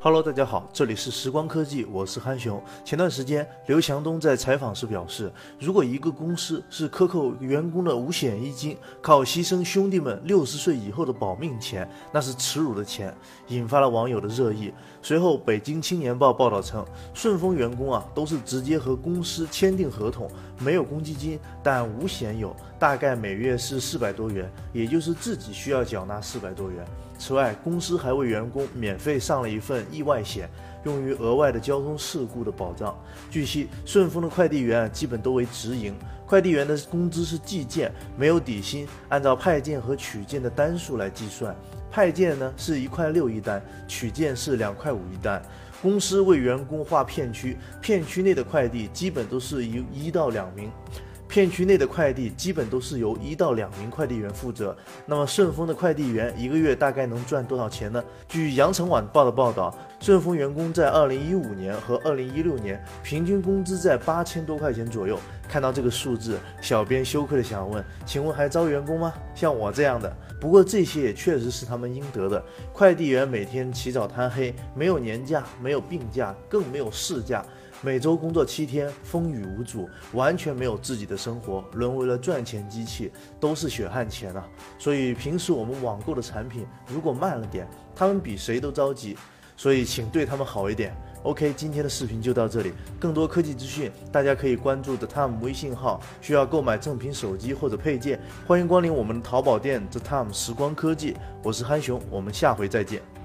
Hello，大家好，这里是时光科技，我是憨熊。前段时间，刘强东在采访时表示，如果一个公司是克扣员工的五险一金，靠牺牲兄弟们六十岁以后的保命钱，那是耻辱的钱，引发了网友的热议。随后，北京青年报报道称，顺丰员工啊都是直接和公司签订合同，没有公积金，但五险有，大概每月是四百多元，也就是自己需要缴纳四百多元。此外，公司还为员工免费上了一份意外险，用于额外的交通事故的保障。据悉，顺丰的快递员基本都为直营，快递员的工资是计件，没有底薪，按照派件和取件的单数来计算。派件呢是一块六一单，取件是两块五一单。公司为员工划片区，片区内的快递基本都是一一到两名。片区内的快递基本都是由一到两名快递员负责。那么顺丰的快递员一个月大概能赚多少钱呢？据羊城晚报的报道，顺丰员工在二零一五年和二零一六年平均工资在八千多块钱左右。看到这个数字，小编羞愧的想问：请问还招员工吗？像我这样的？不过这些也确实是他们应得的。快递员每天起早贪黑，没有年假，没有病假，更没有事假。每周工作七天，风雨无阻，完全没有自己的生活，沦为了赚钱机器，都是血汗钱啊！所以平时我们网购的产品如果慢了点，他们比谁都着急，所以请对他们好一点。OK，今天的视频就到这里，更多科技资讯大家可以关注 The Time 微信号。需要购买正品手机或者配件，欢迎光临我们的淘宝店 The Time 时光科技。我是憨熊，我们下回再见。